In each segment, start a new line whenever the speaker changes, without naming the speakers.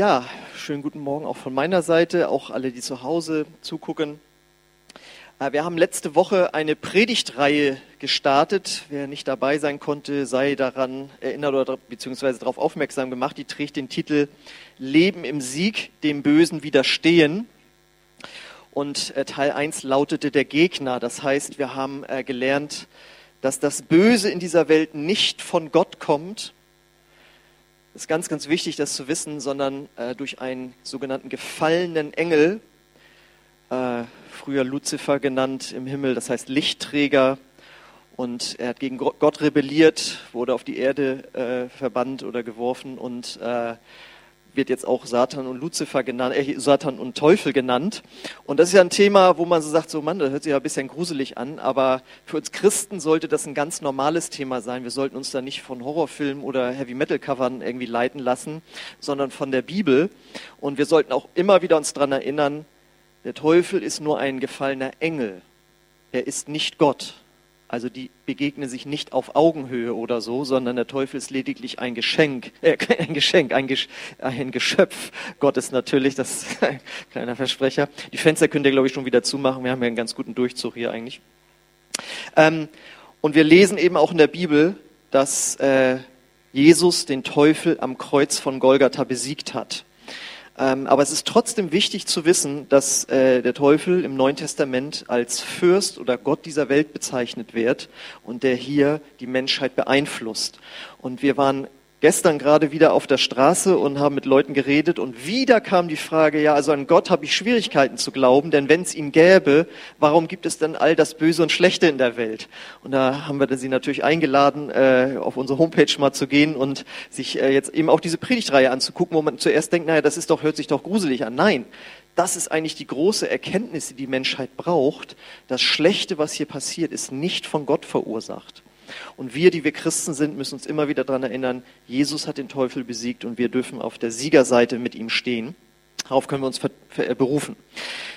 Ja, schönen guten Morgen auch von meiner Seite, auch alle, die zu Hause zugucken. Äh, wir haben letzte Woche eine Predigtreihe gestartet. Wer nicht dabei sein konnte, sei daran erinnert oder beziehungsweise darauf aufmerksam gemacht. Die trägt den Titel Leben im Sieg, dem Bösen widerstehen. Und äh, Teil 1 lautete der Gegner. Das heißt, wir haben äh, gelernt, dass das Böse in dieser Welt nicht von Gott kommt, ist ganz, ganz wichtig, das zu wissen, sondern äh, durch einen sogenannten gefallenen Engel, äh, früher Luzifer genannt im Himmel, das heißt Lichtträger. Und er hat gegen Gott rebelliert, wurde auf die Erde äh, verbannt oder geworfen und äh, wird jetzt auch Satan und Luzifer genannt, äh, Satan und Teufel genannt. Und das ist ja ein Thema, wo man so sagt, so Mann, das hört sich ja ein bisschen gruselig an, aber für uns Christen sollte das ein ganz normales Thema sein. Wir sollten uns da nicht von Horrorfilmen oder Heavy Metal Covern irgendwie leiten lassen, sondern von der Bibel. Und wir sollten auch immer wieder uns daran erinnern, der Teufel ist nur ein gefallener Engel. Er ist nicht Gott. Also die begegnen sich nicht auf Augenhöhe oder so, sondern der Teufel ist lediglich ein Geschenk, äh, ein Geschenk, ein, Gesch ein Geschöpf Gottes natürlich, das ist ein kleiner Versprecher. Die Fenster könnt ihr, glaube ich, schon wieder zumachen. Wir haben ja einen ganz guten Durchzug hier eigentlich. Ähm, und wir lesen eben auch in der Bibel, dass äh, Jesus den Teufel am Kreuz von Golgatha besiegt hat. Ähm, aber es ist trotzdem wichtig zu wissen, dass äh, der Teufel im Neuen Testament als Fürst oder Gott dieser Welt bezeichnet wird und der hier die Menschheit beeinflusst. Und wir waren gestern gerade wieder auf der Straße und haben mit Leuten geredet und wieder kam die Frage, ja, also an Gott habe ich Schwierigkeiten zu glauben, denn wenn es ihn gäbe, warum gibt es denn all das Böse und Schlechte in der Welt? Und da haben wir sie natürlich eingeladen, äh, auf unsere Homepage mal zu gehen und sich äh, jetzt eben auch diese Predigtreihe anzugucken, wo man zuerst denkt, naja, das ist doch, hört sich doch gruselig an. Nein, das ist eigentlich die große Erkenntnis, die die Menschheit braucht. Das Schlechte, was hier passiert, ist nicht von Gott verursacht. Und wir, die wir Christen sind, müssen uns immer wieder daran erinnern, Jesus hat den Teufel besiegt und wir dürfen auf der Siegerseite mit ihm stehen. Darauf können wir uns äh, berufen.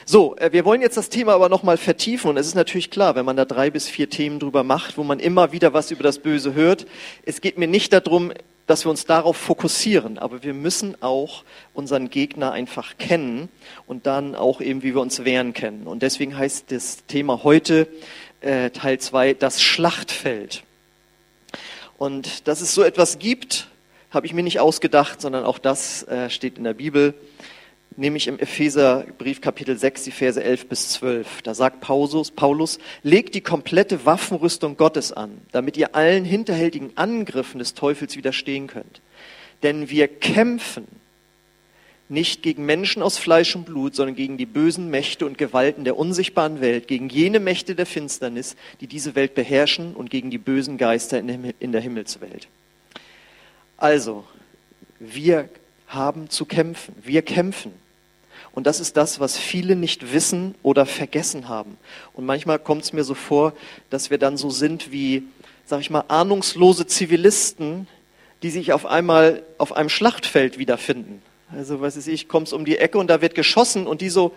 So, äh, wir wollen jetzt das Thema aber nochmal vertiefen und es ist natürlich klar, wenn man da drei bis vier Themen drüber macht, wo man immer wieder was über das Böse hört, es geht mir nicht darum, dass wir uns darauf fokussieren, aber wir müssen auch unseren Gegner einfach kennen und dann auch eben, wie wir uns wehren kennen. Und deswegen heißt das Thema heute äh, Teil 2 das Schlachtfeld. Und dass es so etwas gibt, habe ich mir nicht ausgedacht, sondern auch das äh, steht in der Bibel, nämlich im Epheserbrief Kapitel 6, die Verse 11 bis 12. Da sagt Paulus, Paulus, legt die komplette Waffenrüstung Gottes an, damit ihr allen hinterhältigen Angriffen des Teufels widerstehen könnt. Denn wir kämpfen nicht gegen Menschen aus Fleisch und Blut, sondern gegen die bösen Mächte und Gewalten der unsichtbaren Welt, gegen jene Mächte der Finsternis, die diese Welt beherrschen und gegen die bösen Geister in der Himmelswelt. Also, wir haben zu kämpfen. Wir kämpfen. Und das ist das, was viele nicht wissen oder vergessen haben. Und manchmal kommt es mir so vor, dass wir dann so sind wie, sag ich mal, ahnungslose Zivilisten, die sich auf einmal auf einem Schlachtfeld wiederfinden. Also, was ist ich, kommst um die Ecke und da wird geschossen und die so,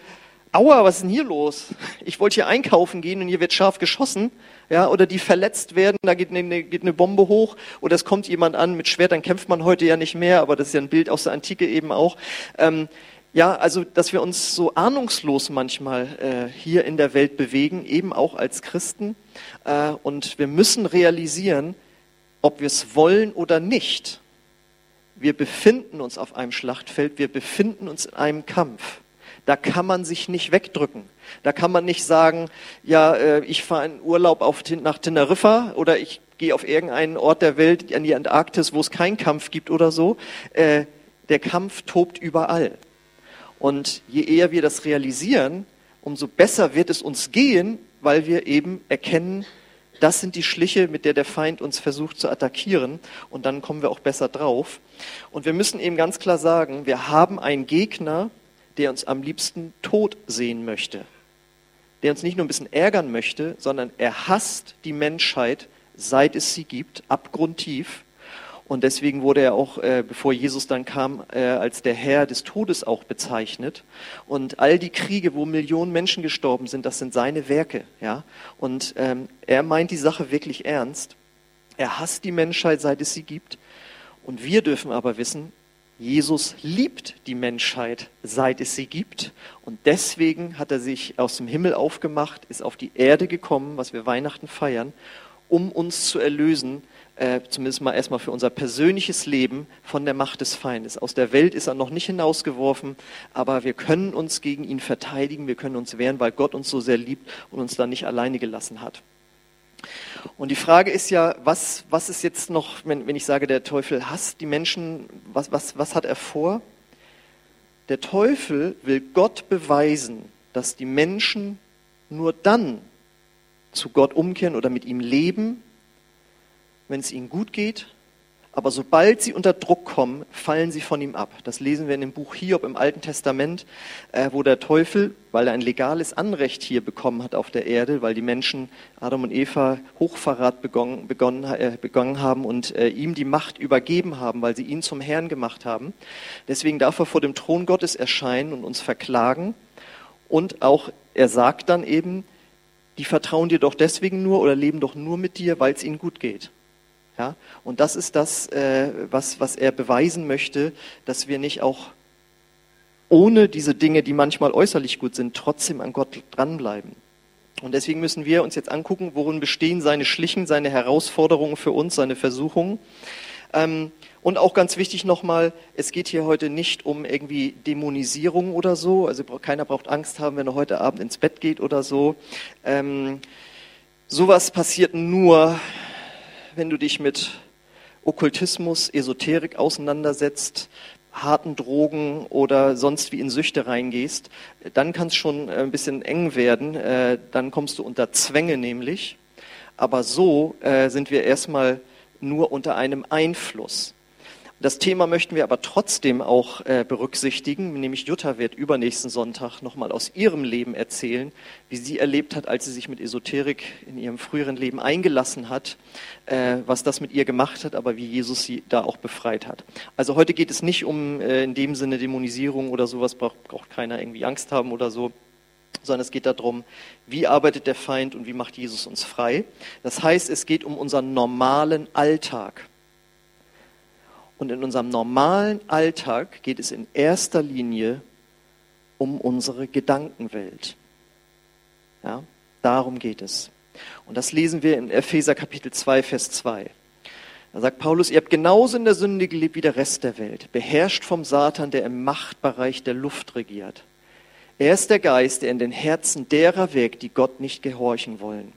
aua, was ist denn hier los? Ich wollte hier einkaufen gehen und hier wird scharf geschossen. Ja, oder die verletzt werden, da geht eine, geht eine Bombe hoch oder es kommt jemand an mit Schwert, dann kämpft man heute ja nicht mehr, aber das ist ja ein Bild aus der Antike eben auch. Ähm, ja, also, dass wir uns so ahnungslos manchmal äh, hier in der Welt bewegen, eben auch als Christen. Äh, und wir müssen realisieren, ob wir es wollen oder nicht wir befinden uns auf einem Schlachtfeld, wir befinden uns in einem Kampf. Da kann man sich nicht wegdrücken. Da kann man nicht sagen, ja, äh, ich fahre in Urlaub auf, nach Teneriffa oder ich gehe auf irgendeinen Ort der Welt, an die Antarktis, wo es keinen Kampf gibt oder so. Äh, der Kampf tobt überall. Und je eher wir das realisieren, umso besser wird es uns gehen, weil wir eben erkennen, das sind die Schliche, mit der der Feind uns versucht zu attackieren. Und dann kommen wir auch besser drauf. Und wir müssen eben ganz klar sagen, wir haben einen Gegner, der uns am liebsten tot sehen möchte. Der uns nicht nur ein bisschen ärgern möchte, sondern er hasst die Menschheit, seit es sie gibt, abgrundtief. Und deswegen wurde er auch, äh, bevor Jesus dann kam, äh, als der Herr des Todes auch bezeichnet. Und all die Kriege, wo Millionen Menschen gestorben sind, das sind seine Werke. Ja? Und ähm, er meint die Sache wirklich ernst. Er hasst die Menschheit, seit es sie gibt. Und wir dürfen aber wissen, Jesus liebt die Menschheit, seit es sie gibt. Und deswegen hat er sich aus dem Himmel aufgemacht, ist auf die Erde gekommen, was wir Weihnachten feiern, um uns zu erlösen, äh, zumindest mal erstmal für unser persönliches Leben, von der Macht des Feindes. Aus der Welt ist er noch nicht hinausgeworfen, aber wir können uns gegen ihn verteidigen, wir können uns wehren, weil Gott uns so sehr liebt und uns da nicht alleine gelassen hat. Und die Frage ist ja, was, was ist jetzt noch, wenn, wenn ich sage, der Teufel hasst die Menschen, was, was, was hat er vor? Der Teufel will Gott beweisen, dass die Menschen nur dann zu Gott umkehren oder mit ihm leben, wenn es ihnen gut geht aber sobald sie unter Druck kommen, fallen sie von ihm ab. Das lesen wir in dem Buch Hiob im Alten Testament, äh, wo der Teufel, weil er ein legales Anrecht hier bekommen hat auf der Erde, weil die Menschen, Adam und Eva, Hochverrat begonnen, begonnen, äh, begonnen haben und äh, ihm die Macht übergeben haben, weil sie ihn zum Herrn gemacht haben. Deswegen darf er vor dem Thron Gottes erscheinen und uns verklagen. Und auch, er sagt dann eben, die vertrauen dir doch deswegen nur oder leben doch nur mit dir, weil es ihnen gut geht. Ja? Und das ist das, äh, was, was er beweisen möchte, dass wir nicht auch ohne diese Dinge, die manchmal äußerlich gut sind, trotzdem an Gott dranbleiben. Und deswegen müssen wir uns jetzt angucken, worin bestehen seine Schlichen, seine Herausforderungen für uns, seine Versuchungen. Ähm, und auch ganz wichtig nochmal, es geht hier heute nicht um irgendwie Dämonisierung oder so. Also keiner braucht Angst haben, wenn er heute Abend ins Bett geht oder so. Ähm, sowas passiert nur, wenn du dich mit Okkultismus, Esoterik auseinandersetzt, harten Drogen oder sonst wie in Süchte reingehst, dann kann es schon ein bisschen eng werden. Äh, dann kommst du unter Zwänge nämlich. Aber so äh, sind wir erstmal nur unter einem Einfluss. Das Thema möchten wir aber trotzdem auch äh, berücksichtigen, nämlich Jutta wird übernächsten Sonntag nochmal aus ihrem Leben erzählen, wie sie erlebt hat, als sie sich mit Esoterik in ihrem früheren Leben eingelassen hat, äh, was das mit ihr gemacht hat, aber wie Jesus sie da auch befreit hat. Also heute geht es nicht um äh, in dem Sinne Dämonisierung oder sowas, braucht, braucht keiner irgendwie Angst haben oder so, sondern es geht darum, wie arbeitet der Feind und wie macht Jesus uns frei. Das heißt, es geht um unseren normalen Alltag. Und in unserem normalen Alltag geht es in erster Linie um unsere Gedankenwelt. Ja, darum geht es. Und das lesen wir in Epheser Kapitel 2, Vers 2. Da sagt Paulus, ihr habt genauso in der Sünde gelebt wie der Rest der Welt, beherrscht vom Satan, der im Machtbereich der Luft regiert. Er ist der Geist, der in den Herzen derer wirkt, die Gott nicht gehorchen wollen.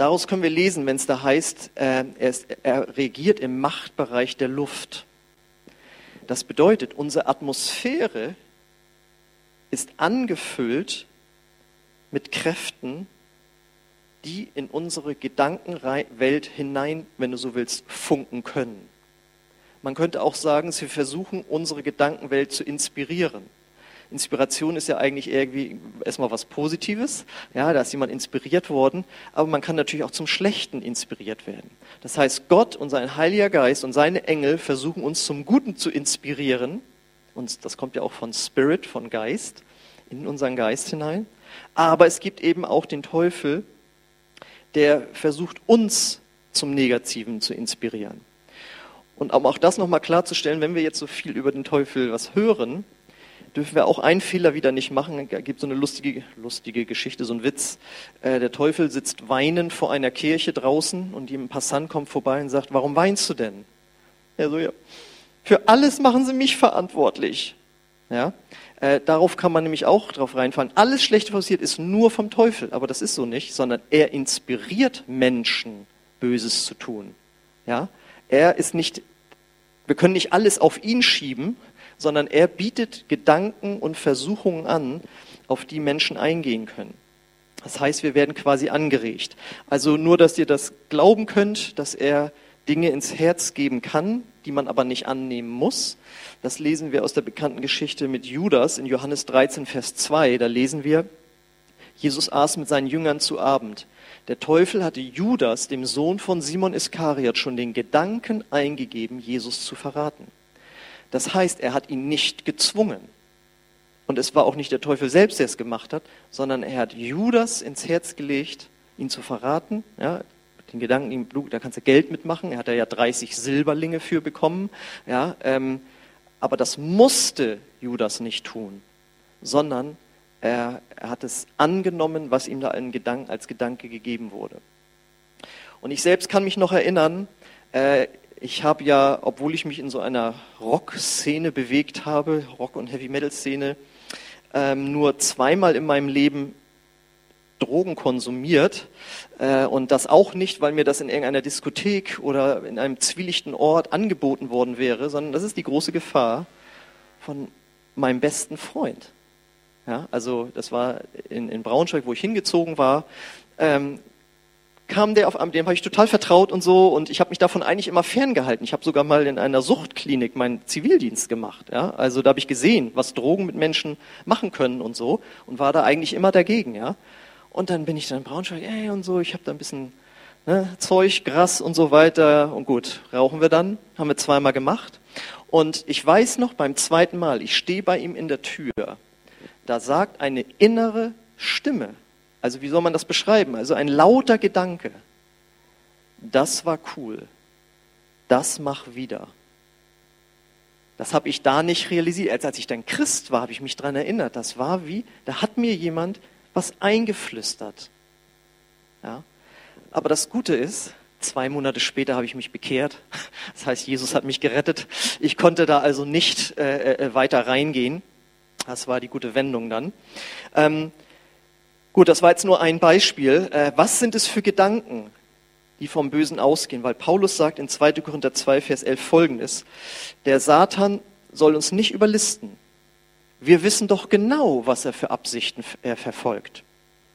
Daraus können wir lesen, wenn es da heißt, äh, er, ist, er regiert im Machtbereich der Luft. Das bedeutet, unsere Atmosphäre ist angefüllt mit Kräften, die in unsere Gedankenwelt hinein, wenn du so willst, funken können. Man könnte auch sagen, sie versuchen, unsere Gedankenwelt zu inspirieren. Inspiration ist ja eigentlich irgendwie erstmal was Positives. Ja, da ist jemand inspiriert worden. Aber man kann natürlich auch zum Schlechten inspiriert werden. Das heißt, Gott und sein Heiliger Geist und seine Engel versuchen uns zum Guten zu inspirieren. Und das kommt ja auch von Spirit, von Geist, in unseren Geist hinein. Aber es gibt eben auch den Teufel, der versucht, uns zum Negativen zu inspirieren. Und um auch das nochmal klarzustellen, wenn wir jetzt so viel über den Teufel was hören, dürfen wir auch einen Fehler wieder nicht machen. Es gibt so eine lustige, lustige Geschichte, so ein Witz. Äh, der Teufel sitzt weinend vor einer Kirche draußen und ein Passant kommt vorbei und sagt, warum weinst du denn? Er so, ja, für alles machen sie mich verantwortlich. Ja, äh, darauf kann man nämlich auch drauf reinfallen. Alles Schlechte passiert ist nur vom Teufel, aber das ist so nicht, sondern er inspiriert Menschen, Böses zu tun. Ja, er ist nicht, wir können nicht alles auf ihn schieben, sondern er bietet Gedanken und Versuchungen an, auf die Menschen eingehen können. Das heißt, wir werden quasi angeregt. Also nur, dass ihr das glauben könnt, dass er Dinge ins Herz geben kann, die man aber nicht annehmen muss. Das lesen wir aus der bekannten Geschichte mit Judas in Johannes 13, Vers 2. Da lesen wir, Jesus aß mit seinen Jüngern zu Abend. Der Teufel hatte Judas, dem Sohn von Simon Iskariot, schon den Gedanken eingegeben, Jesus zu verraten. Das heißt, er hat ihn nicht gezwungen. Und es war auch nicht der Teufel selbst, der es gemacht hat, sondern er hat Judas ins Herz gelegt, ihn zu verraten. Ja, Den Gedanken, da kannst du Geld mitmachen. Er hat ja 30 Silberlinge für bekommen. Ja, ähm, aber das musste Judas nicht tun, sondern er, er hat es angenommen, was ihm da Gedanken, als Gedanke gegeben wurde. Und ich selbst kann mich noch erinnern, äh, ich habe ja, obwohl ich mich in so einer Rock-Szene bewegt habe, Rock- und Heavy-Metal-Szene, ähm, nur zweimal in meinem Leben Drogen konsumiert äh, und das auch nicht, weil mir das in irgendeiner Diskothek oder in einem zwielichten Ort angeboten worden wäre, sondern das ist die große Gefahr von meinem besten Freund. Ja, also das war in, in Braunschweig, wo ich hingezogen war. Ähm, kam der auf einmal, dem habe ich total vertraut und so und ich habe mich davon eigentlich immer ferngehalten. Ich habe sogar mal in einer Suchtklinik meinen Zivildienst gemacht. Ja? Also da habe ich gesehen, was Drogen mit Menschen machen können und so und war da eigentlich immer dagegen. Ja? Und dann bin ich dann in Braunschweig, ey und so, ich habe da ein bisschen ne, Zeug, Gras und so weiter und gut, rauchen wir dann, haben wir zweimal gemacht. Und ich weiß noch beim zweiten Mal, ich stehe bei ihm in der Tür, da sagt eine innere Stimme, also wie soll man das beschreiben? Also ein lauter Gedanke. Das war cool. Das mach wieder. Das habe ich da nicht realisiert. Als, als ich dann Christ war, habe ich mich daran erinnert. Das war wie, da hat mir jemand was eingeflüstert. Ja? Aber das Gute ist, zwei Monate später habe ich mich bekehrt. Das heißt, Jesus hat mich gerettet. Ich konnte da also nicht äh, äh weiter reingehen. Das war die gute Wendung dann. Ähm, Gut, das war jetzt nur ein Beispiel. Äh, was sind es für Gedanken, die vom Bösen ausgehen? Weil Paulus sagt in 2. Korinther 2, Vers 11 folgendes. Der Satan soll uns nicht überlisten. Wir wissen doch genau, was er für Absichten er verfolgt.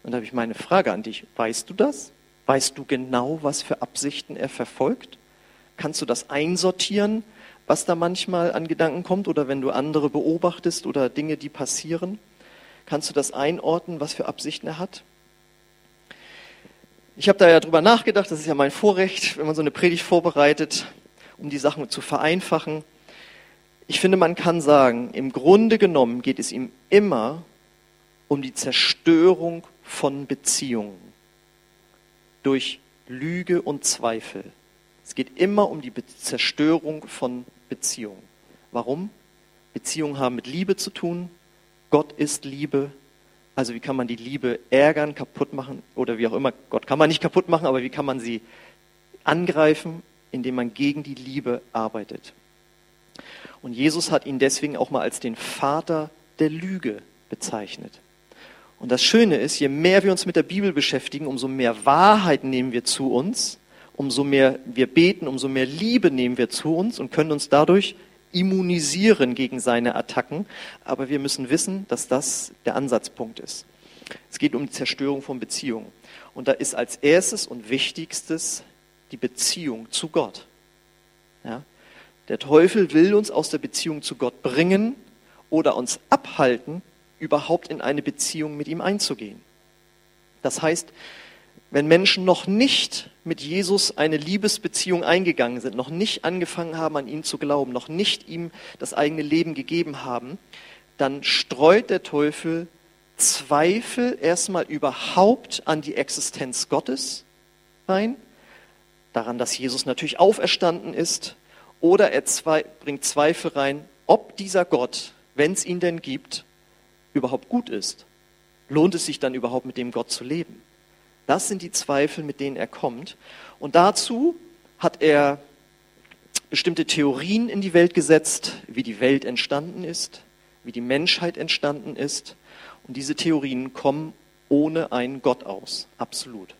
Und da habe ich meine Frage an dich. Weißt du das? Weißt du genau, was für Absichten er verfolgt? Kannst du das einsortieren, was da manchmal an Gedanken kommt oder wenn du andere beobachtest oder Dinge, die passieren? Kannst du das einordnen, was für Absichten er hat? Ich habe da ja drüber nachgedacht, das ist ja mein Vorrecht, wenn man so eine Predigt vorbereitet, um die Sachen zu vereinfachen. Ich finde, man kann sagen, im Grunde genommen geht es ihm immer um die Zerstörung von Beziehungen durch Lüge und Zweifel. Es geht immer um die Zerstörung von Beziehungen. Warum? Beziehungen haben mit Liebe zu tun, Gott ist Liebe. Also wie kann man die Liebe ärgern, kaputt machen oder wie auch immer. Gott kann man nicht kaputt machen, aber wie kann man sie angreifen, indem man gegen die Liebe arbeitet. Und Jesus hat ihn deswegen auch mal als den Vater der Lüge bezeichnet. Und das Schöne ist, je mehr wir uns mit der Bibel beschäftigen, umso mehr Wahrheit nehmen wir zu uns, umso mehr wir beten, umso mehr Liebe nehmen wir zu uns und können uns dadurch immunisieren gegen seine Attacken, aber wir müssen wissen, dass das der Ansatzpunkt ist. Es geht um die Zerstörung von Beziehungen. Und da ist als erstes und wichtigstes die Beziehung zu Gott. Ja? Der Teufel will uns aus der Beziehung zu Gott bringen oder uns abhalten, überhaupt in eine Beziehung mit ihm einzugehen. Das heißt, wenn Menschen noch nicht mit Jesus eine Liebesbeziehung eingegangen sind, noch nicht angefangen haben, an ihn zu glauben, noch nicht ihm das eigene Leben gegeben haben, dann streut der Teufel Zweifel erstmal überhaupt an die Existenz Gottes rein, daran, dass Jesus natürlich auferstanden ist, oder er bringt Zweifel rein, ob dieser Gott, wenn es ihn denn gibt, überhaupt gut ist. Lohnt es sich dann überhaupt mit dem Gott zu leben? Das sind die Zweifel, mit denen er kommt. Und dazu hat er bestimmte Theorien in die Welt gesetzt, wie die Welt entstanden ist, wie die Menschheit entstanden ist. Und diese Theorien kommen ohne einen Gott aus, absolut.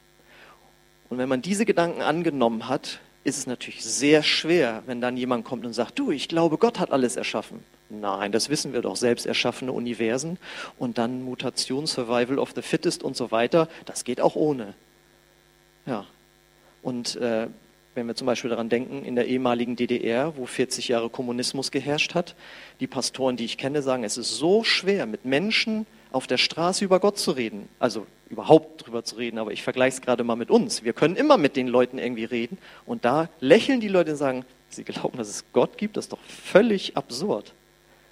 Und wenn man diese Gedanken angenommen hat, ist es natürlich sehr schwer, wenn dann jemand kommt und sagt, du, ich glaube, Gott hat alles erschaffen. Nein, das wissen wir doch, selbst erschaffene Universen und dann Mutation, Survival of the Fittest und so weiter, das geht auch ohne. Ja. Und äh, wenn wir zum Beispiel daran denken, in der ehemaligen DDR, wo 40 Jahre Kommunismus geherrscht hat, die Pastoren, die ich kenne, sagen, es ist so schwer, mit Menschen auf der Straße über Gott zu reden. Also überhaupt drüber zu reden, aber ich vergleiche es gerade mal mit uns. Wir können immer mit den Leuten irgendwie reden und da lächeln die Leute und sagen, sie glauben, dass es Gott gibt, das ist doch völlig absurd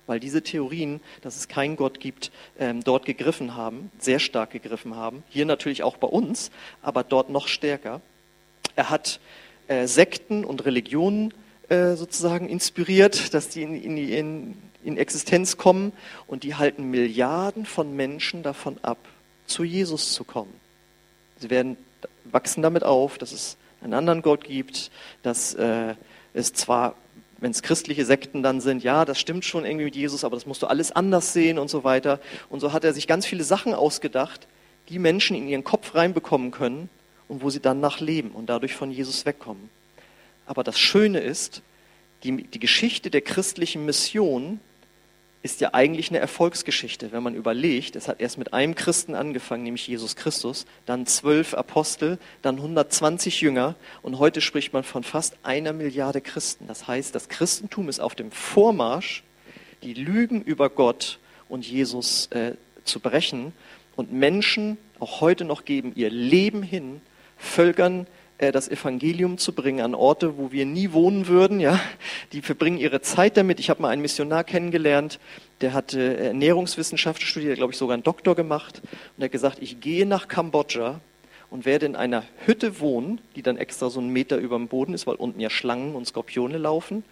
weil diese Theorien, dass es keinen Gott gibt, ähm, dort gegriffen haben, sehr stark gegriffen haben. Hier natürlich auch bei uns, aber dort noch stärker. Er hat äh, Sekten und Religionen äh, sozusagen inspiriert, dass die in, in, in, in Existenz kommen und die halten Milliarden von Menschen davon ab, zu Jesus zu kommen. Sie werden wachsen damit auf, dass es einen anderen Gott gibt, dass äh, es zwar wenn es christliche Sekten dann sind, ja, das stimmt schon irgendwie mit Jesus, aber das musst du alles anders sehen und so weiter. Und so hat er sich ganz viele Sachen ausgedacht, die Menschen in ihren Kopf reinbekommen können und wo sie dann nach leben und dadurch von Jesus wegkommen. Aber das Schöne ist, die, die Geschichte der christlichen Mission ist ja eigentlich eine Erfolgsgeschichte, wenn man überlegt, es hat erst mit einem Christen angefangen, nämlich Jesus Christus, dann zwölf Apostel, dann 120 Jünger und heute spricht man von fast einer Milliarde Christen. Das heißt, das Christentum ist auf dem Vormarsch, die Lügen über Gott und Jesus äh, zu brechen und Menschen auch heute noch geben ihr Leben hin, Völkern das Evangelium zu bringen an Orte, wo wir nie wohnen würden. Ja, die verbringen ihre Zeit damit. Ich habe mal einen Missionar kennengelernt, der hatte Ernährungswissenschaft studiert, glaube ich sogar einen Doktor gemacht und er hat gesagt, ich gehe nach Kambodscha und werde in einer Hütte wohnen, die dann extra so einen Meter über dem Boden ist, weil unten ja Schlangen und Skorpione laufen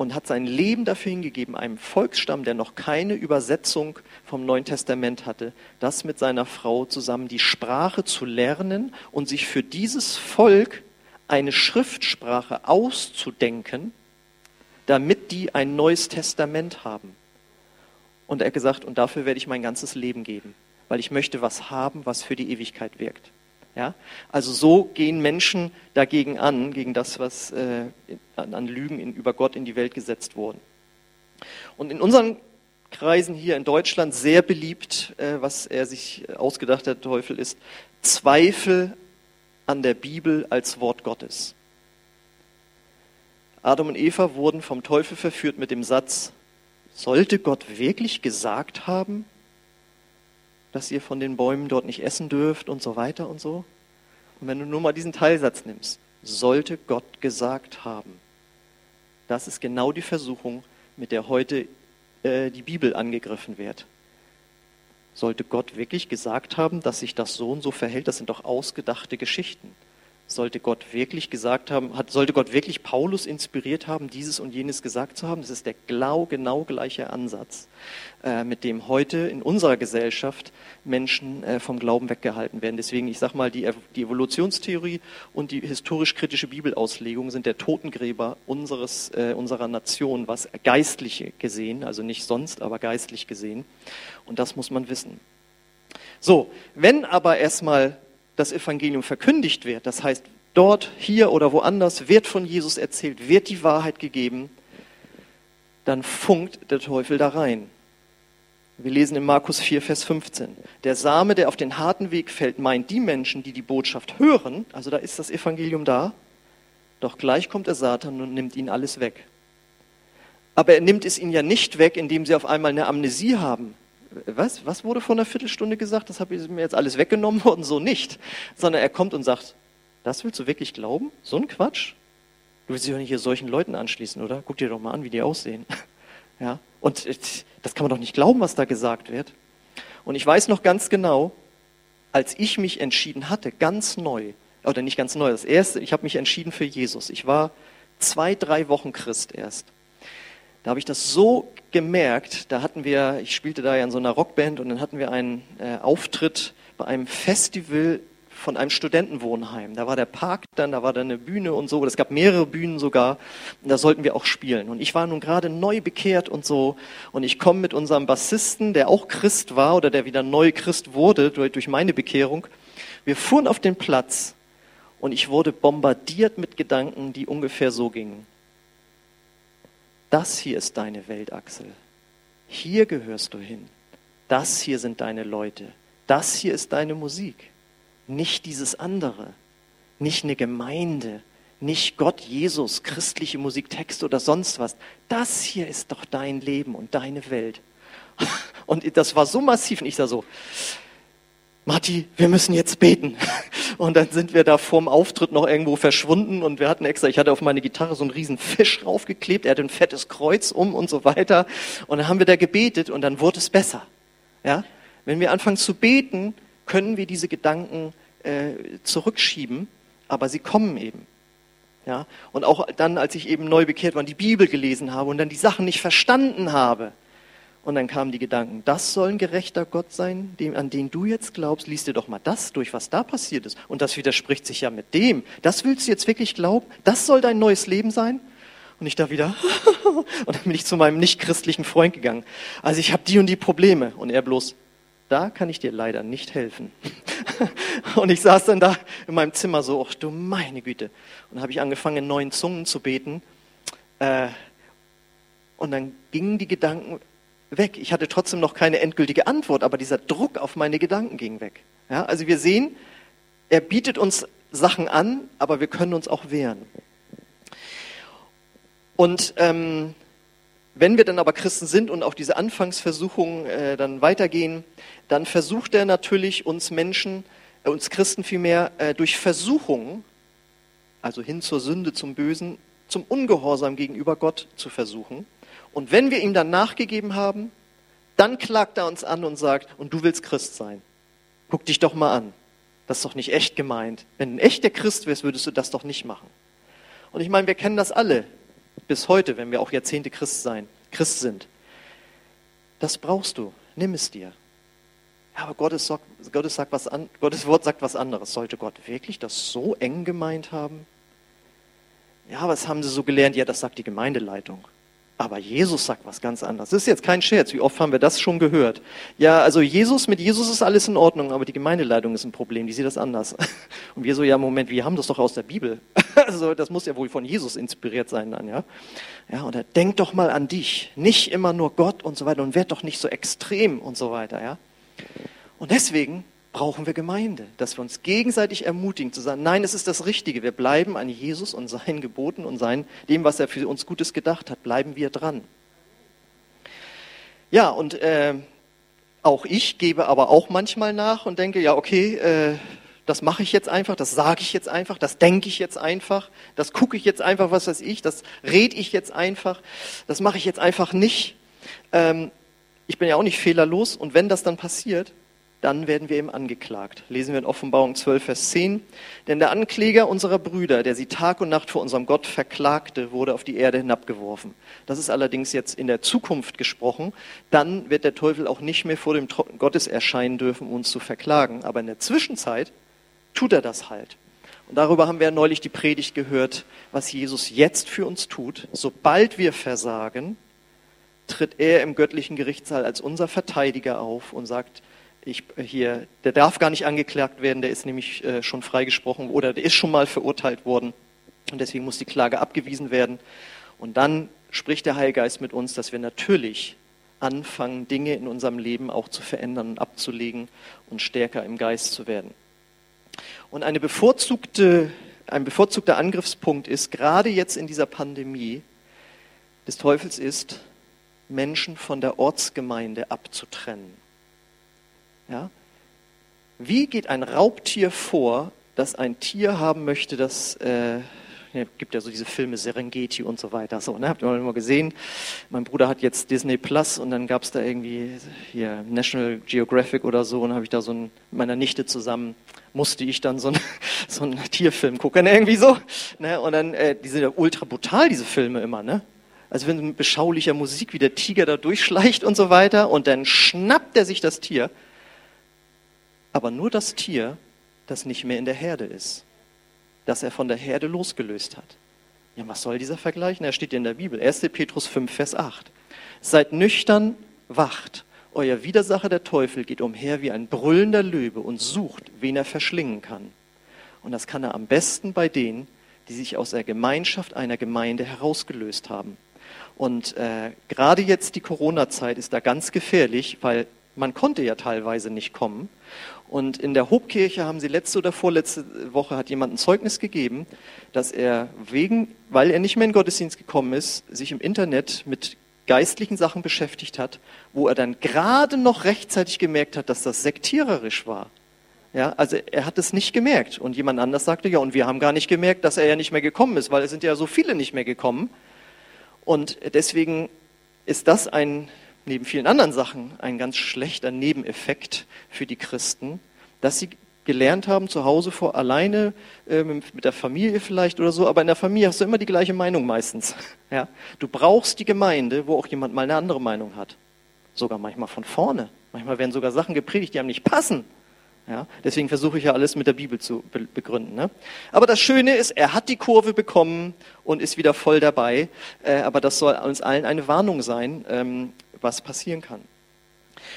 und hat sein Leben dafür hingegeben, einem Volksstamm, der noch keine Übersetzung vom Neuen Testament hatte, das mit seiner Frau zusammen die Sprache zu lernen und sich für dieses Volk eine Schriftsprache auszudenken, damit die ein neues Testament haben. Und er hat gesagt, und dafür werde ich mein ganzes Leben geben, weil ich möchte was haben, was für die Ewigkeit wirkt. Ja? Also so gehen Menschen dagegen an, gegen das, was äh, an, Lügen in, über Gott in die Welt gesetzt wurden. Und in unseren Kreisen hier in Deutschland sehr beliebt, äh, was er sich ausgedacht hat, Teufel, ist Zweifel an der Bibel als Wort Gottes. Adam und Eva wurden vom Teufel verführt mit dem Satz, sollte Gott wirklich gesagt haben, dass ihr von den Bäumen dort nicht essen dürft und so weiter und so. Und wenn du nur mal diesen Teilsatz nimmst, sollte Gott gesagt haben. Das ist genau die Versuchung, mit der heute äh, die Bibel angegriffen wird. Sollte Gott wirklich gesagt haben, dass sich das so und so verhält? Das sind doch ausgedachte Geschichten sollte Gott wirklich gesagt haben, hat, sollte Gott wirklich Paulus inspiriert haben, dieses und jenes gesagt zu haben? Das ist der genau, genau gleiche Ansatz, äh, mit dem heute in unserer Gesellschaft Menschen äh, vom Glauben weggehalten werden. Deswegen, ich sage mal, die, die Evolutionstheorie und die historisch-kritische Bibelauslegung sind der Totengräber unseres, äh, unserer Nation, was geistliche gesehen, also nicht sonst, aber geistlich gesehen. Und das muss man wissen. So, wenn aber erstmal das Evangelium verkündigt wird, das heißt, dort, hier oder woanders wird von Jesus erzählt, wird die Wahrheit gegeben, dann funkt der Teufel da rein. Wir lesen in Markus 4, Vers 15. Der Same, der auf den harten Weg fällt, meint die Menschen, die die Botschaft hören, also da ist das Evangelium da, doch gleich kommt der Satan und nimmt ihnen alles weg. Aber er nimmt es ihnen ja nicht weg, indem sie auf einmal eine Amnesie haben, was, was wurde vor einer Viertelstunde gesagt? Das habe ich mir jetzt alles weggenommen und so nicht. Sondern er kommt und sagt, das willst du wirklich glauben? So ein Quatsch? Du willst dich doch nicht hier solchen Leuten anschließen, oder? Guck dir doch mal an, wie die aussehen. Ja? Und das kann man doch nicht glauben, was da gesagt wird. Und ich weiß noch ganz genau, als ich mich entschieden hatte, ganz neu, oder nicht ganz neu, das erste, ich habe mich entschieden für Jesus. Ich war zwei, drei Wochen Christ erst. Da habe ich das so gemerkt, da hatten wir, ich spielte da ja in so einer Rockband und dann hatten wir einen äh, Auftritt bei einem Festival von einem Studentenwohnheim. Da war der Park dann, da war dann eine Bühne und so. Es gab mehrere Bühnen sogar. Und da sollten wir auch spielen. Und ich war nun gerade neu bekehrt und so. Und ich komme mit unserem Bassisten, der auch Christ war oder der wieder neu Christ wurde durch, durch meine Bekehrung. Wir fuhren auf den Platz und ich wurde bombardiert mit Gedanken, die ungefähr so gingen. Das hier ist deine Welt, Axel. Hier gehörst du hin. Das hier sind deine Leute. Das hier ist deine Musik. Nicht dieses andere. Nicht eine Gemeinde. Nicht Gott, Jesus, christliche Musiktexte oder sonst was. Das hier ist doch dein Leben und deine Welt. Und das war so massiv. Und ich sah so, Marti, wir müssen jetzt beten. Und dann sind wir da vorm Auftritt noch irgendwo verschwunden und wir hatten extra, ich hatte auf meine Gitarre so einen riesen Fisch draufgeklebt, er hatte ein fettes Kreuz um und so weiter. Und dann haben wir da gebetet und dann wurde es besser. Ja? Wenn wir anfangen zu beten, können wir diese Gedanken äh, zurückschieben. aber sie kommen eben. Ja, und auch dann, als ich eben neu bekehrt war und die Bibel gelesen habe und dann die Sachen nicht verstanden habe, und dann kamen die Gedanken, das soll ein gerechter Gott sein, dem, an den du jetzt glaubst. Lies dir doch mal das durch, was da passiert ist. Und das widerspricht sich ja mit dem. Das willst du jetzt wirklich glauben? Das soll dein neues Leben sein? Und ich da wieder, und dann bin ich zu meinem nicht-christlichen Freund gegangen. Also ich habe die und die Probleme. Und er bloß, da kann ich dir leider nicht helfen. und ich saß dann da in meinem Zimmer so, ach du meine Güte. Und habe ich angefangen, in neuen Zungen zu beten. Äh, und dann gingen die Gedanken weg. Ich hatte trotzdem noch keine endgültige Antwort, aber dieser Druck auf meine Gedanken ging weg. Ja, also wir sehen, er bietet uns Sachen an, aber wir können uns auch wehren. Und ähm, wenn wir dann aber Christen sind und auch diese Anfangsversuchungen äh, dann weitergehen, dann versucht er natürlich uns Menschen, äh, uns Christen vielmehr, äh, durch Versuchungen, also hin zur Sünde, zum Bösen, zum Ungehorsam gegenüber Gott zu versuchen. Und wenn wir ihm dann nachgegeben haben, dann klagt er uns an und sagt, und du willst Christ sein. Guck dich doch mal an. Das ist doch nicht echt gemeint. Wenn du ein echter Christ wärst, würdest du das doch nicht machen. Und ich meine, wir kennen das alle bis heute, wenn wir auch Jahrzehnte Christ sein, Christ sind. Das brauchst du. Nimm es dir. Aber Gottes, Gottes, sagt was an, Gottes Wort sagt was anderes. Sollte Gott wirklich das so eng gemeint haben? Ja, was haben sie so gelernt? Ja, das sagt die Gemeindeleitung. Aber Jesus sagt was ganz anderes. Das ist jetzt kein Scherz. Wie oft haben wir das schon gehört? Ja, also Jesus, mit Jesus ist alles in Ordnung, aber die Gemeindeleitung ist ein Problem. Die sieht das anders. Und wir so, ja, Moment, wir haben das doch aus der Bibel. Also, das muss ja wohl von Jesus inspiriert sein dann, ja. Ja, oder denk doch mal an dich. Nicht immer nur Gott und so weiter und werd doch nicht so extrem und so weiter, ja. Und deswegen brauchen wir Gemeinde, dass wir uns gegenseitig ermutigen zu sagen, nein, es ist das Richtige. Wir bleiben an Jesus und seinen Geboten und sein, dem, was er für uns Gutes gedacht hat, bleiben wir dran. Ja, und äh, auch ich gebe aber auch manchmal nach und denke, ja, okay, äh, das mache ich jetzt einfach, das sage ich jetzt einfach, das denke ich jetzt einfach, das gucke ich jetzt einfach, was weiß ich, das rede ich jetzt einfach, das mache ich jetzt einfach nicht. Ähm, ich bin ja auch nicht fehlerlos und wenn das dann passiert, dann werden wir ihm angeklagt. Lesen wir in Offenbarung 12, Vers 10. Denn der Ankläger unserer Brüder, der sie Tag und Nacht vor unserem Gott verklagte, wurde auf die Erde hinabgeworfen. Das ist allerdings jetzt in der Zukunft gesprochen. Dann wird der Teufel auch nicht mehr vor dem Gottes erscheinen dürfen, um uns zu verklagen. Aber in der Zwischenzeit tut er das halt. Und darüber haben wir neulich die Predigt gehört, was Jesus jetzt für uns tut. Sobald wir versagen, tritt er im göttlichen Gerichtssaal als unser Verteidiger auf und sagt, ich äh, hier, der darf gar nicht angeklagt werden, der ist nämlich äh, schon freigesprochen oder der ist schon mal verurteilt worden und deswegen muss die Klage abgewiesen werden. Und dann spricht der Heilgeist mit uns, dass wir natürlich anfangen, Dinge in unserem Leben auch zu verändern und abzulegen und stärker im Geist zu werden. Und eine bevorzugte, ein bevorzugter Angriffspunkt ist, gerade jetzt in dieser Pandemie des Teufels ist, Menschen von der Ortsgemeinde abzutrennen. Ja? Wie geht ein Raubtier vor, das ein Tier haben möchte, das äh, ja, gibt ja so diese Filme Serengeti und so weiter. So, ne? Habt ihr mal immer gesehen? Mein Bruder hat jetzt Disney Plus und dann gab es da irgendwie hier National Geographic oder so und habe ich da so ein, mit meiner Nichte zusammen musste ich dann so, ein, so einen Tierfilm gucken irgendwie so. Ne? Und dann äh, die sind ja ultra brutal diese Filme immer, ne? Also wenn mit beschaulicher Musik wie der Tiger da durchschleicht und so weiter und dann schnappt er sich das Tier aber nur das Tier, das nicht mehr in der Herde ist, das er von der Herde losgelöst hat. Ja, was soll dieser Vergleich? Er steht in der Bibel, 1. Petrus 5, Vers 8. Seid nüchtern, wacht. Euer Widersacher der Teufel geht umher wie ein brüllender Löwe und sucht, wen er verschlingen kann. Und das kann er am besten bei denen, die sich aus der Gemeinschaft einer Gemeinde herausgelöst haben. Und äh, gerade jetzt die Corona-Zeit ist da ganz gefährlich, weil man konnte ja teilweise nicht kommen. Und in der Hobkirche haben sie letzte oder vorletzte Woche hat jemand ein Zeugnis gegeben, dass er wegen, weil er nicht mehr in den Gottesdienst gekommen ist, sich im Internet mit geistlichen Sachen beschäftigt hat, wo er dann gerade noch rechtzeitig gemerkt hat, dass das sektiererisch war. Ja, also er hat es nicht gemerkt. Und jemand anders sagte, ja, und wir haben gar nicht gemerkt, dass er ja nicht mehr gekommen ist, weil es sind ja so viele nicht mehr gekommen. Und deswegen ist das ein neben vielen anderen Sachen ein ganz schlechter Nebeneffekt für die Christen, dass sie gelernt haben, zu Hause vor alleine, äh, mit der Familie vielleicht oder so, aber in der Familie hast du immer die gleiche Meinung meistens. Ja? Du brauchst die Gemeinde, wo auch jemand mal eine andere Meinung hat. Sogar manchmal von vorne. Manchmal werden sogar Sachen gepredigt, die einem nicht passen. Ja? Deswegen versuche ich ja alles mit der Bibel zu begründen. Ne? Aber das Schöne ist, er hat die Kurve bekommen und ist wieder voll dabei. Äh, aber das soll uns allen eine Warnung sein, ähm, was passieren kann.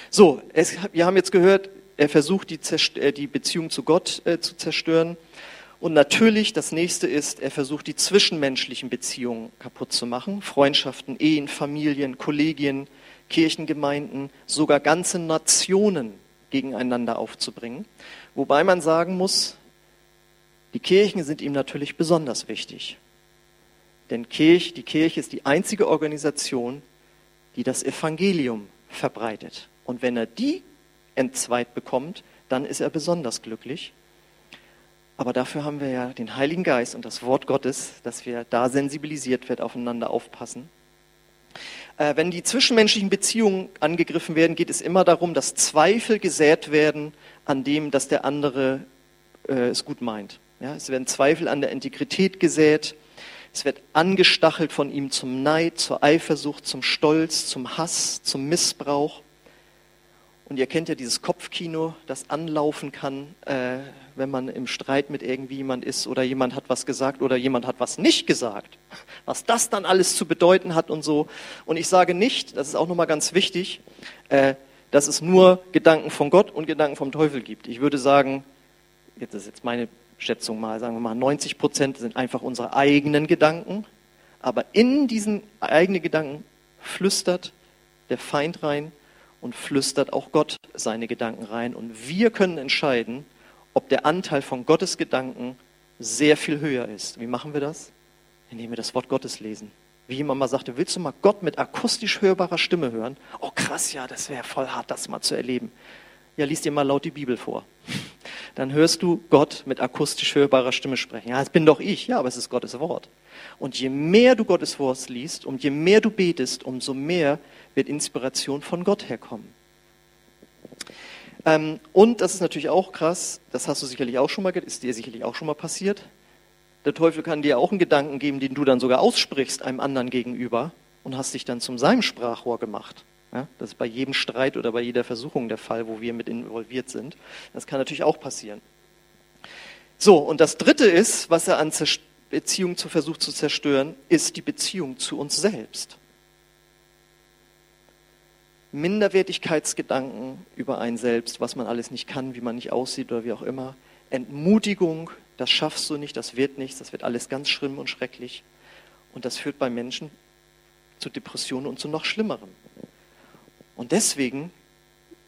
So, es, wir haben jetzt gehört, er versucht die, äh, die Beziehung zu Gott äh, zu zerstören. Und natürlich, das nächste ist, er versucht die zwischenmenschlichen Beziehungen kaputt zu machen. Freundschaften, Ehen, Familien, Kollegien, Kirchengemeinden, sogar ganze Nationen gegeneinander aufzubringen. Wobei man sagen muss, die Kirchen sind ihm natürlich besonders wichtig. Denn die Kirche ist die einzige Organisation, die das Evangelium verbreitet. Und wenn er die entzweit bekommt, dann ist er besonders glücklich. Aber dafür haben wir ja den Heiligen Geist und das Wort Gottes, dass wir da sensibilisiert wird, aufeinander aufpassen. Äh, wenn die zwischenmenschlichen Beziehungen angegriffen werden, geht es immer darum, dass Zweifel gesät werden an dem, dass der andere äh, es gut meint. Ja, es werden Zweifel an der Integrität gesät. Es wird angestachelt von ihm zum Neid, zur Eifersucht, zum Stolz, zum Hass, zum Missbrauch. Und ihr kennt ja dieses Kopfkino, das anlaufen kann, äh, wenn man im Streit mit irgendwie jemand ist oder jemand hat was gesagt oder jemand hat was nicht gesagt. Was das dann alles zu bedeuten hat und so. Und ich sage nicht, das ist auch nochmal ganz wichtig, äh, dass es nur Gedanken von Gott und Gedanken vom Teufel gibt. Ich würde sagen, jetzt ist jetzt meine Schätzung mal, sagen wir mal, 90 Prozent sind einfach unsere eigenen Gedanken. Aber in diesen eigenen Gedanken flüstert der Feind rein und flüstert auch Gott seine Gedanken rein. Und wir können entscheiden, ob der Anteil von Gottes Gedanken sehr viel höher ist. Wie machen wir das? Indem wir das Wort Gottes lesen. Wie jemand mal sagte, willst du mal Gott mit akustisch hörbarer Stimme hören? Oh krass, ja, das wäre voll hart, das mal zu erleben. Ja, lies dir mal laut die Bibel vor. Dann hörst du Gott mit akustisch hörbarer Stimme sprechen. Ja, das bin doch ich. Ja, aber es ist Gottes Wort. Und je mehr du Gottes Wort liest und je mehr du betest, umso mehr wird Inspiration von Gott herkommen. Ähm, und das ist natürlich auch krass, das hast du sicherlich auch schon mal, ist dir sicherlich auch schon mal passiert. Der Teufel kann dir auch einen Gedanken geben, den du dann sogar aussprichst einem anderen gegenüber und hast dich dann zum seinem Sprachrohr gemacht. Ja, das ist bei jedem Streit oder bei jeder Versuchung der Fall, wo wir mit involviert sind. Das kann natürlich auch passieren. So, und das Dritte ist, was er an Beziehung zu versucht zu zerstören, ist die Beziehung zu uns selbst. Minderwertigkeitsgedanken über einen selbst, was man alles nicht kann, wie man nicht aussieht oder wie auch immer. Entmutigung, das schaffst du nicht, das wird nichts, das wird alles ganz schlimm und schrecklich. Und das führt bei Menschen zu Depressionen und zu noch Schlimmerem. Und deswegen,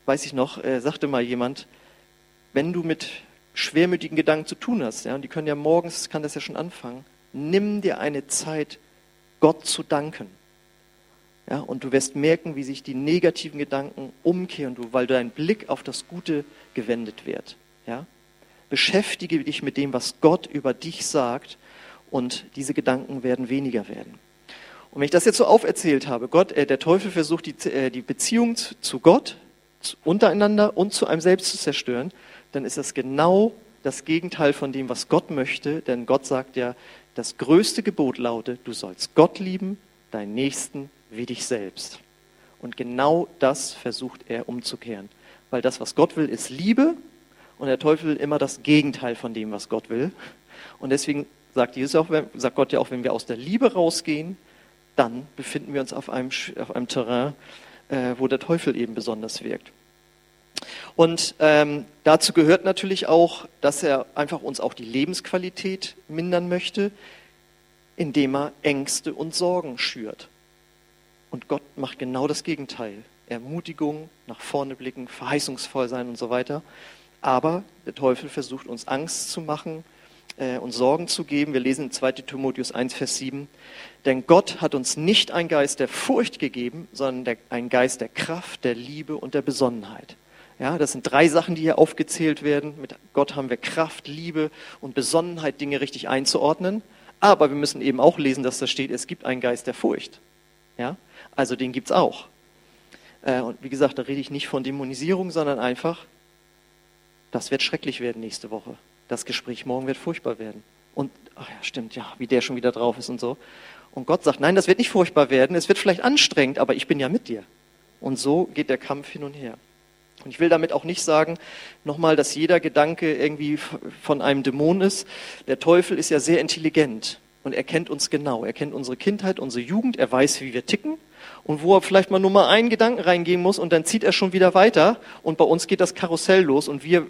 weiß ich noch, äh, sagte mal jemand, wenn du mit schwermütigen Gedanken zu tun hast, ja, und die können ja morgens, kann das ja schon anfangen, nimm dir eine Zeit, Gott zu danken. Ja, und du wirst merken, wie sich die negativen Gedanken umkehren, du, weil dein Blick auf das Gute gewendet wird. Ja? Beschäftige dich mit dem, was Gott über dich sagt, und diese Gedanken werden weniger werden. Und wenn ich das jetzt so auferzählt habe, Gott, äh, der Teufel versucht die, äh, die Beziehung zu, Gott zu, untereinander und zu einem selbst zu zerstören, dann ist das genau das Gegenteil von dem, was Gott möchte. Denn Gott sagt ja, das größte Gebot lautet, du sollst Gott lieben, deinen Nächsten wie dich selbst. Und genau das versucht er umzukehren. Weil das, was Gott will, ist Liebe und der Teufel will immer das Gegenteil von dem, was Gott will. Und deswegen sagt, Jesus auch, sagt Gott ja auch, wenn wir aus der Liebe rausgehen, dann befinden wir uns auf einem, auf einem Terrain, äh, wo der Teufel eben besonders wirkt. Und ähm, dazu gehört natürlich auch, dass er einfach uns auch die Lebensqualität mindern möchte, indem er Ängste und Sorgen schürt. Und Gott macht genau das Gegenteil. Ermutigung, nach vorne blicken, verheißungsvoll sein und so weiter. Aber der Teufel versucht uns Angst zu machen, äh, uns Sorgen zu geben. Wir lesen in 2 Timotheus 1, Vers 7. Denn Gott hat uns nicht einen Geist der Furcht gegeben, sondern der, einen Geist der Kraft, der Liebe und der Besonnenheit. Ja, das sind drei Sachen, die hier aufgezählt werden. Mit Gott haben wir Kraft, Liebe und Besonnenheit, Dinge richtig einzuordnen. Aber wir müssen eben auch lesen, dass da steht, es gibt einen Geist der Furcht. Ja? Also den gibt es auch. Äh, und wie gesagt, da rede ich nicht von Dämonisierung, sondern einfach das wird schrecklich werden nächste Woche. Das Gespräch morgen wird furchtbar werden. Und, ach ja, stimmt, ja, wie der schon wieder drauf ist und so. Und Gott sagt, nein, das wird nicht furchtbar werden, es wird vielleicht anstrengend, aber ich bin ja mit dir. Und so geht der Kampf hin und her. Und ich will damit auch nicht sagen, nochmal, dass jeder Gedanke irgendwie von einem Dämon ist. Der Teufel ist ja sehr intelligent und er kennt uns genau. Er kennt unsere Kindheit, unsere Jugend, er weiß, wie wir ticken und wo er vielleicht mal nur mal einen Gedanken reingehen muss und dann zieht er schon wieder weiter und bei uns geht das Karussell los und wir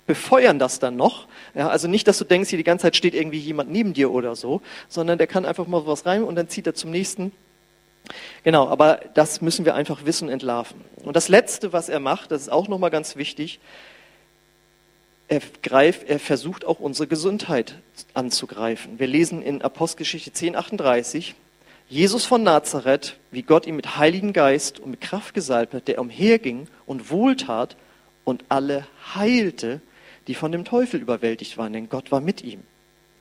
befeuern das dann noch. Ja, also nicht, dass du denkst, hier die ganze Zeit steht irgendwie jemand neben dir oder so, sondern der kann einfach mal was rein und dann zieht er zum nächsten. Genau, aber das müssen wir einfach wissen und entlarven. Und das Letzte, was er macht, das ist auch nochmal ganz wichtig, er greift, er versucht auch unsere Gesundheit anzugreifen. Wir lesen in Apostelgeschichte 10, 38, Jesus von Nazareth, wie Gott ihn mit Heiligen Geist und mit Kraft gesalbt hat, der umherging und wohltat und alle heilte, die von dem Teufel überwältigt waren, denn Gott war mit ihm.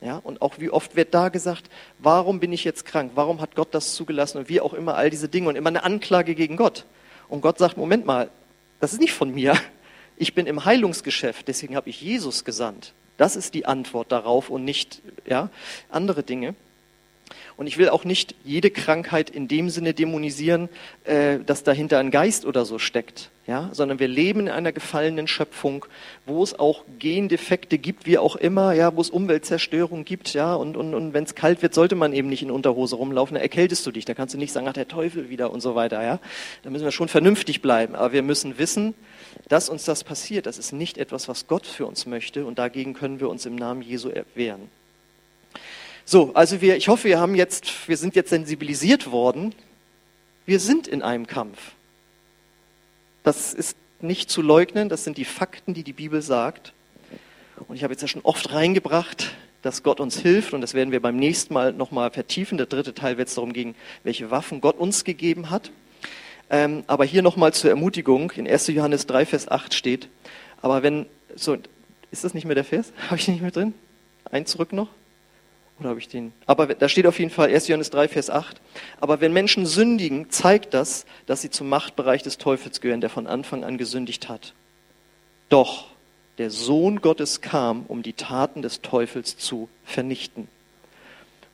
Ja, und auch wie oft wird da gesagt, warum bin ich jetzt krank? Warum hat Gott das zugelassen? Und wie auch immer all diese Dinge und immer eine Anklage gegen Gott. Und Gott sagt, Moment mal, das ist nicht von mir. Ich bin im Heilungsgeschäft, deswegen habe ich Jesus gesandt. Das ist die Antwort darauf und nicht ja, andere Dinge. Und ich will auch nicht jede Krankheit in dem Sinne dämonisieren, äh, dass dahinter ein Geist oder so steckt, ja, sondern wir leben in einer gefallenen Schöpfung, wo es auch Gendefekte gibt, wie auch immer, ja, wo es Umweltzerstörung gibt, ja, und, und, und wenn es kalt wird, sollte man eben nicht in Unterhose rumlaufen, da erkältest du dich, da kannst du nicht sagen, ach, der Teufel wieder und so weiter, ja. Da müssen wir schon vernünftig bleiben, aber wir müssen wissen, dass uns das passiert, das ist nicht etwas, was Gott für uns möchte und dagegen können wir uns im Namen Jesu wehren. So, also wir, ich hoffe, wir haben jetzt, wir sind jetzt sensibilisiert worden. Wir sind in einem Kampf. Das ist nicht zu leugnen, das sind die Fakten, die die Bibel sagt. Und ich habe jetzt ja schon oft reingebracht, dass Gott uns hilft und das werden wir beim nächsten Mal nochmal vertiefen. Der dritte Teil wird es darum gehen, welche Waffen Gott uns gegeben hat. Ähm, aber hier nochmal zur Ermutigung, in 1. Johannes 3, Vers 8 steht, aber wenn, so, ist das nicht mehr der Vers? Habe ich nicht mehr drin? Ein zurück noch? Oder habe ich den? Aber da steht auf jeden Fall 1. Johannes 3, Vers 8. Aber wenn Menschen sündigen, zeigt das, dass sie zum Machtbereich des Teufels gehören, der von Anfang an gesündigt hat. Doch der Sohn Gottes kam, um die Taten des Teufels zu vernichten.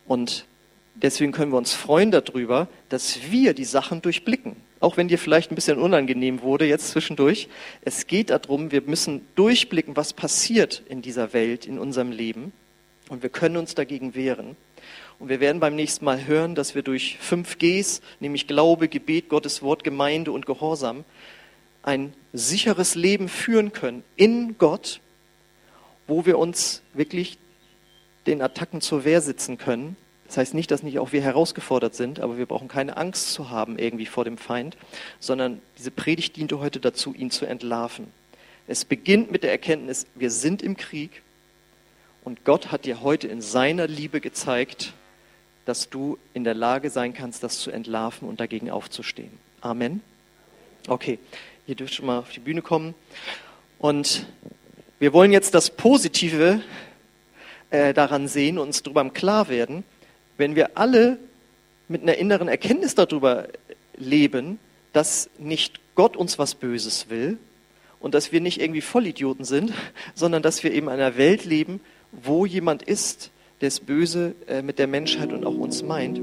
Und deswegen können wir uns freuen darüber, dass wir die Sachen durchblicken. Auch wenn dir vielleicht ein bisschen unangenehm wurde jetzt zwischendurch. Es geht darum, wir müssen durchblicken, was passiert in dieser Welt, in unserem Leben. Und wir können uns dagegen wehren. Und wir werden beim nächsten Mal hören, dass wir durch fünf Gs, nämlich Glaube, Gebet, Gottes Wort, Gemeinde und Gehorsam, ein sicheres Leben führen können in Gott, wo wir uns wirklich den Attacken zur Wehr sitzen können. Das heißt nicht, dass nicht auch wir herausgefordert sind, aber wir brauchen keine Angst zu haben irgendwie vor dem Feind, sondern diese Predigt diente heute dazu, ihn zu entlarven. Es beginnt mit der Erkenntnis, wir sind im Krieg, und Gott hat dir heute in seiner Liebe gezeigt, dass du in der Lage sein kannst, das zu entlarven und dagegen aufzustehen. Amen. Okay, ihr dürft schon mal auf die Bühne kommen. Und wir wollen jetzt das Positive äh, daran sehen und uns darüber klar werden, wenn wir alle mit einer inneren Erkenntnis darüber leben, dass nicht Gott uns was Böses will und dass wir nicht irgendwie Vollidioten sind, sondern dass wir eben in einer Welt leben, wo jemand ist, der es böse äh, mit der Menschheit und auch uns meint,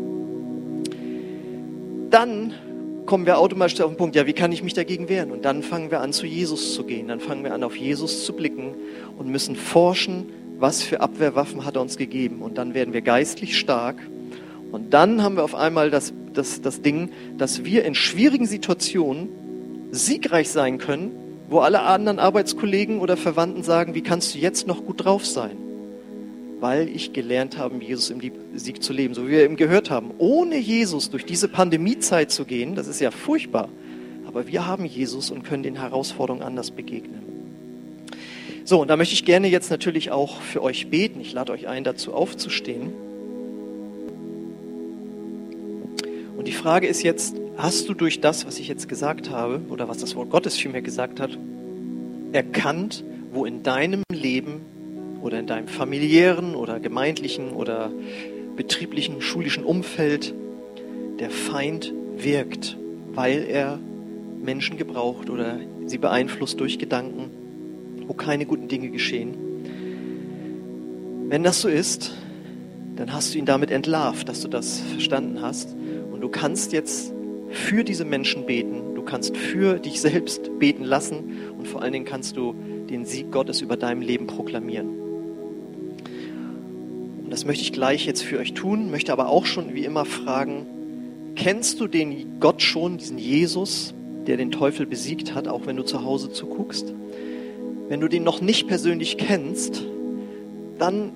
dann kommen wir automatisch auf den Punkt, ja, wie kann ich mich dagegen wehren? Und dann fangen wir an, zu Jesus zu gehen. Dann fangen wir an, auf Jesus zu blicken und müssen forschen, was für Abwehrwaffen hat er uns gegeben. Und dann werden wir geistlich stark. Und dann haben wir auf einmal das, das, das Ding, dass wir in schwierigen Situationen siegreich sein können, wo alle anderen Arbeitskollegen oder Verwandten sagen, wie kannst du jetzt noch gut drauf sein? Weil ich gelernt habe, Jesus im Sieg zu leben. So wie wir eben gehört haben, ohne Jesus durch diese Pandemiezeit zu gehen, das ist ja furchtbar. Aber wir haben Jesus und können den Herausforderungen anders begegnen. So, und da möchte ich gerne jetzt natürlich auch für euch beten. Ich lade euch ein, dazu aufzustehen. Und die Frage ist jetzt, hast du durch das, was ich jetzt gesagt habe, oder was das Wort Gottes vielmehr gesagt hat, erkannt, wo in deinem Leben oder in deinem familiären oder gemeindlichen oder betrieblichen, schulischen Umfeld der Feind wirkt, weil er Menschen gebraucht oder sie beeinflusst durch Gedanken wo keine guten Dinge geschehen. Wenn das so ist, dann hast du ihn damit entlarvt, dass du das verstanden hast. Und du kannst jetzt für diese Menschen beten. Du kannst für dich selbst beten lassen. Und vor allen Dingen kannst du den Sieg Gottes über deinem Leben proklamieren. Das möchte ich gleich jetzt für euch tun, möchte aber auch schon wie immer fragen, kennst du den Gott schon, diesen Jesus, der den Teufel besiegt hat, auch wenn du zu Hause zuguckst? Wenn du den noch nicht persönlich kennst, dann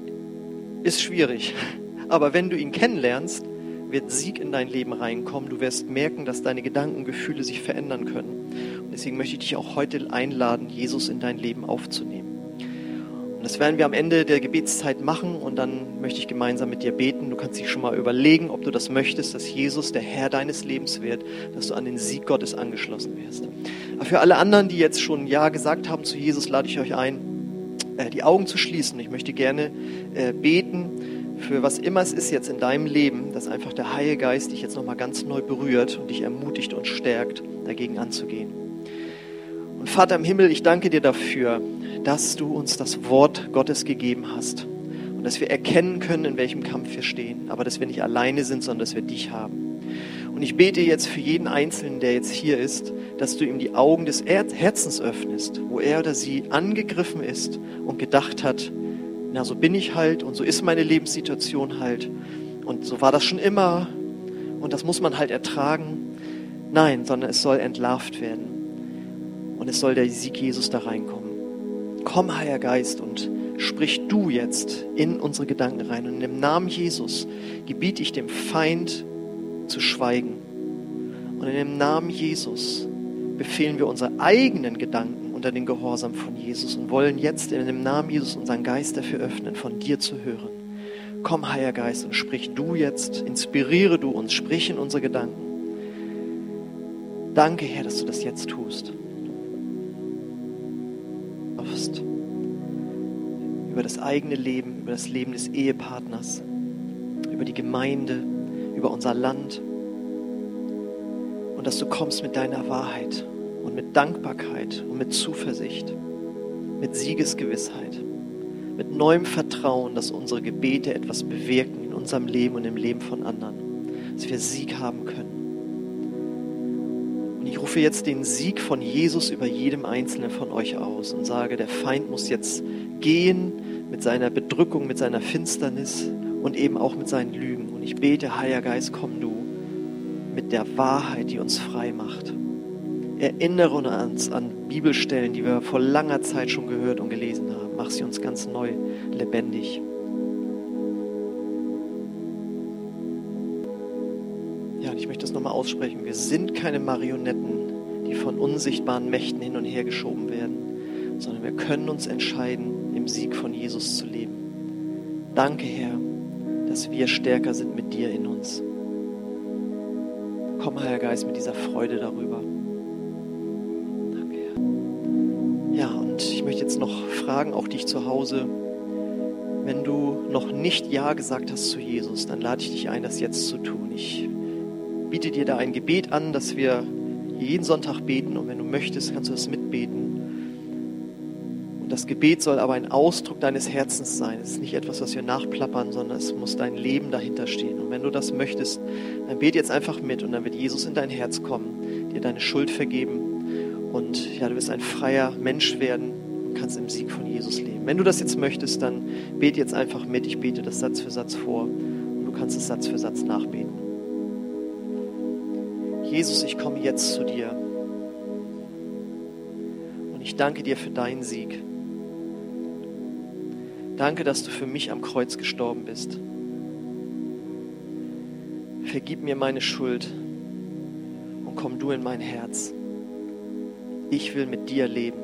ist schwierig. Aber wenn du ihn kennenlernst, wird Sieg in dein Leben reinkommen. Du wirst merken, dass deine Gedanken Gefühle sich verändern können. Und deswegen möchte ich dich auch heute einladen, Jesus in dein Leben aufzunehmen. Das werden wir am Ende der Gebetszeit machen und dann möchte ich gemeinsam mit dir beten. Du kannst dich schon mal überlegen, ob du das möchtest, dass Jesus der Herr deines Lebens wird, dass du an den Sieg Gottes angeschlossen wirst. Aber für alle anderen, die jetzt schon Ja gesagt haben zu Jesus, lade ich euch ein, äh, die Augen zu schließen. Ich möchte gerne äh, beten für was immer es ist jetzt in deinem Leben, dass einfach der Heilige Geist dich jetzt nochmal ganz neu berührt und dich ermutigt und stärkt, dagegen anzugehen. Und Vater im Himmel, ich danke dir dafür, dass du uns das Wort Gottes gegeben hast und dass wir erkennen können, in welchem Kampf wir stehen, aber dass wir nicht alleine sind, sondern dass wir dich haben. Und ich bete jetzt für jeden Einzelnen, der jetzt hier ist, dass du ihm die Augen des Herzens öffnest, wo er oder sie angegriffen ist und gedacht hat, na, so bin ich halt und so ist meine Lebenssituation halt und so war das schon immer und das muss man halt ertragen. Nein, sondern es soll entlarvt werden und es soll der Sieg Jesus da reinkommen. Komm, Heiliger Geist, und sprich du jetzt in unsere Gedanken rein. Und im Namen Jesus gebiete ich dem Feind zu schweigen. Und in dem Namen Jesus befehlen wir unsere eigenen Gedanken unter den Gehorsam von Jesus und wollen jetzt in dem Namen Jesus unseren Geist dafür öffnen, von dir zu hören. Komm, Heiliger Geist, und sprich du jetzt, inspiriere du uns, sprich in unsere Gedanken. Danke, Herr, dass du das jetzt tust. Oft über das eigene Leben, über das Leben des Ehepartners, über die Gemeinde, über unser Land. Und dass du kommst mit deiner Wahrheit und mit Dankbarkeit und mit Zuversicht, mit Siegesgewissheit, mit neuem Vertrauen, dass unsere Gebete etwas bewirken in unserem Leben und im Leben von anderen, dass wir Sieg haben können. Ich rufe jetzt den Sieg von Jesus über jedem Einzelnen von euch aus und sage, der Feind muss jetzt gehen mit seiner Bedrückung, mit seiner Finsternis und eben auch mit seinen Lügen. Und ich bete, Heiliger Geist, komm du mit der Wahrheit, die uns frei macht. Erinnere uns an Bibelstellen, die wir vor langer Zeit schon gehört und gelesen haben. Mach sie uns ganz neu lebendig. Nochmal aussprechen. Wir sind keine Marionetten, die von unsichtbaren Mächten hin und her geschoben werden, sondern wir können uns entscheiden, im Sieg von Jesus zu leben. Danke, Herr, dass wir stärker sind mit dir in uns. Komm, Heiliger Geist, mit dieser Freude darüber. jetzt noch fragen, auch dich zu Hause. Wenn du noch nicht Ja gesagt hast zu Jesus, dann lade ich dich ein, das jetzt zu tun. Ich biete dir da ein Gebet an, dass wir jeden Sonntag beten und wenn du möchtest, kannst du das mitbeten. Und das Gebet soll aber ein Ausdruck deines Herzens sein. Es ist nicht etwas, was wir nachplappern, sondern es muss dein Leben dahinter stehen. Und wenn du das möchtest, dann bete jetzt einfach mit und dann wird Jesus in dein Herz kommen, dir deine Schuld vergeben und ja, du wirst ein freier Mensch werden und kannst im Sieg von Jesus leben. Wenn du das jetzt möchtest, dann bete jetzt einfach mit. Ich bete das Satz für Satz vor und du kannst es Satz für Satz nachbeten. Jesus, ich komme jetzt zu dir und ich danke dir für deinen Sieg. Danke, dass du für mich am Kreuz gestorben bist. Vergib mir meine Schuld und komm du in mein Herz. Ich will mit dir leben.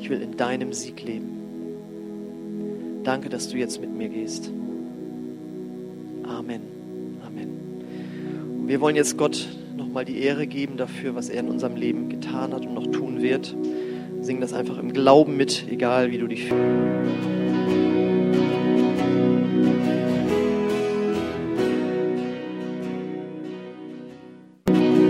Ich will in deinem Sieg leben. Danke, dass du jetzt mit mir gehst. Wir wollen jetzt Gott nochmal die Ehre geben dafür, was er in unserem Leben getan hat und noch tun wird. Sing das einfach im Glauben mit, egal wie du dich fühlst.